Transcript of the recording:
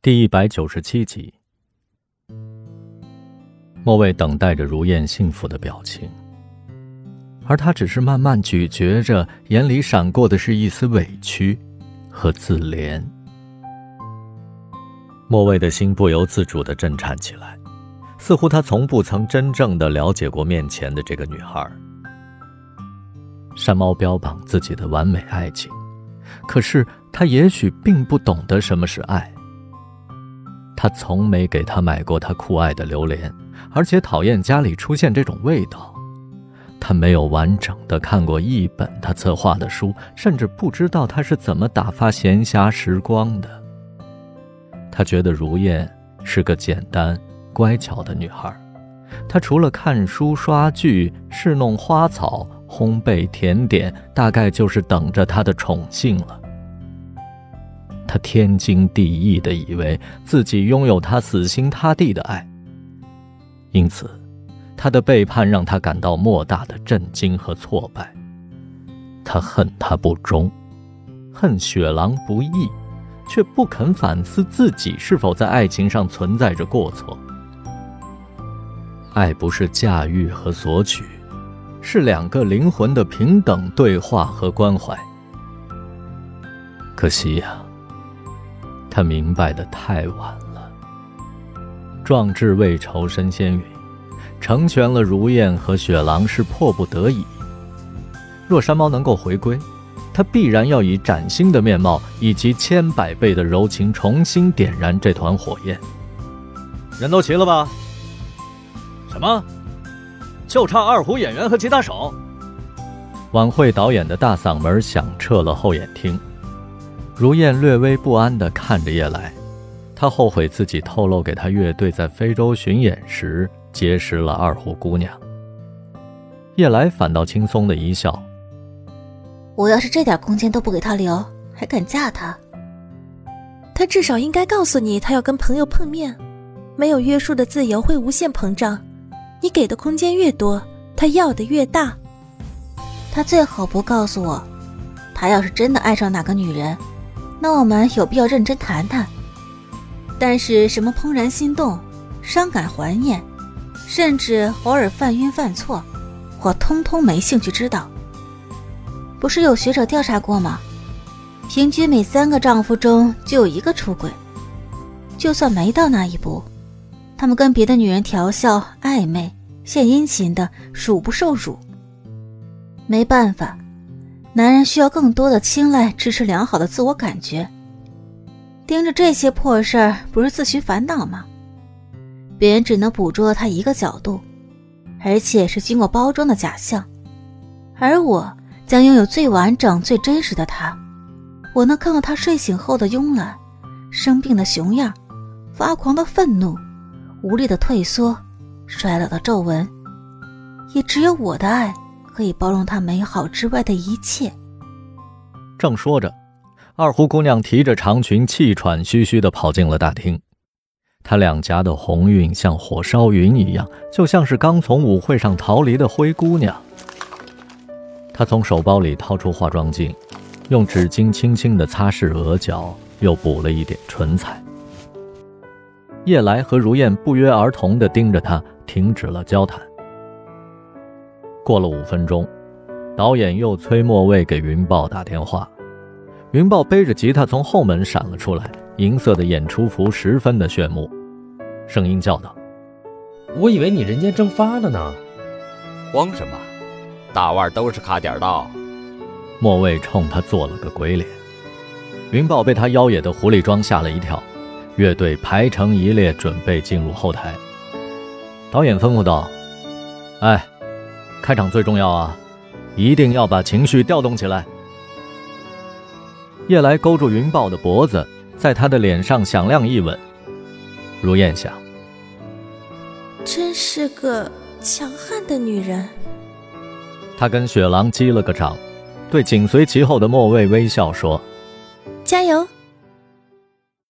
第一百九十七集，莫蔚等待着如燕幸福的表情，而他只是慢慢咀嚼着，眼里闪过的是一丝委屈和自怜。莫蔚的心不由自主的震颤起来，似乎他从不曾真正的了解过面前的这个女孩。山猫标榜自己的完美爱情，可是他也许并不懂得什么是爱。他从没给他买过他酷爱的榴莲，而且讨厌家里出现这种味道。他没有完整的看过一本他策划的书，甚至不知道他是怎么打发闲暇时光的。他觉得如燕是个简单乖巧的女孩，她除了看书、刷剧、侍弄花草、烘焙甜点，大概就是等着他的宠幸了。他天经地义的以为自己拥有他死心塌地的爱，因此，他的背叛让他感到莫大的震惊和挫败。他恨他不忠，恨雪狼不义，却不肯反思自己是否在爱情上存在着过错。爱不是驾驭和索取，是两个灵魂的平等对话和关怀。可惜呀。他明白的太晚了。壮志未酬身先陨，成全了如燕和雪狼是迫不得已。若山猫能够回归，他必然要以崭新的面貌以及千百倍的柔情重新点燃这团火焰。人都齐了吧？什么？就差二胡演员和吉他手？晚会导演的大嗓门响彻了后眼厅。如燕略微不安地看着叶来，她后悔自己透露给他乐队在非洲巡演时结识了二胡姑娘。叶来反倒轻松的一笑：“我要是这点空间都不给他留，还敢嫁他？他至少应该告诉你，他要跟朋友碰面。没有约束的自由会无限膨胀，你给的空间越多，他要的越大。他最好不告诉我，他要是真的爱上哪个女人。”那我们有必要认真谈谈，但是什么怦然心动、伤感怀念，甚至偶尔犯晕犯错，我通通没兴趣知道。不是有学者调查过吗？平均每三个丈夫中就有一个出轨。就算没到那一步，他们跟别的女人调笑、暧昧、献殷勤的，数不胜数。没办法。男人需要更多的青睐，支持良好的自我感觉。盯着这些破事儿，不是自寻烦恼吗？别人只能捕捉他一个角度，而且是经过包装的假象，而我将拥有最完整、最真实的他。我能看到他睡醒后的慵懒，生病的熊样，发狂的愤怒，无力的退缩，衰老的皱纹。也只有我的爱。可以包容他美好之外的一切。正说着，二胡姑娘提着长裙，气喘吁吁地跑进了大厅。她两颊的红晕像火烧云一样，就像是刚从舞会上逃离的灰姑娘。她从手包里掏出化妆镜，用纸巾轻轻地擦拭额角，又补了一点唇彩。叶来和如燕不约而同地盯着她，停止了交谈。过了五分钟，导演又催莫蔚给云豹打电话。云豹背着吉他从后门闪了出来，银色的演出服十分的炫目，声音叫道：“我以为你人间蒸发了呢。”“慌什么？大腕都是卡点到。”莫蔚冲他做了个鬼脸。云豹被他妖冶的狐狸装吓了一跳，乐队排成一列，准备进入后台。导演吩咐道：“哎。”开场最重要啊，一定要把情绪调动起来。夜来勾住云豹的脖子，在他的脸上响亮一吻。如燕想，真是个强悍的女人。他跟雪狼击了个掌，对紧随其后的莫蔚微笑说：“加油。”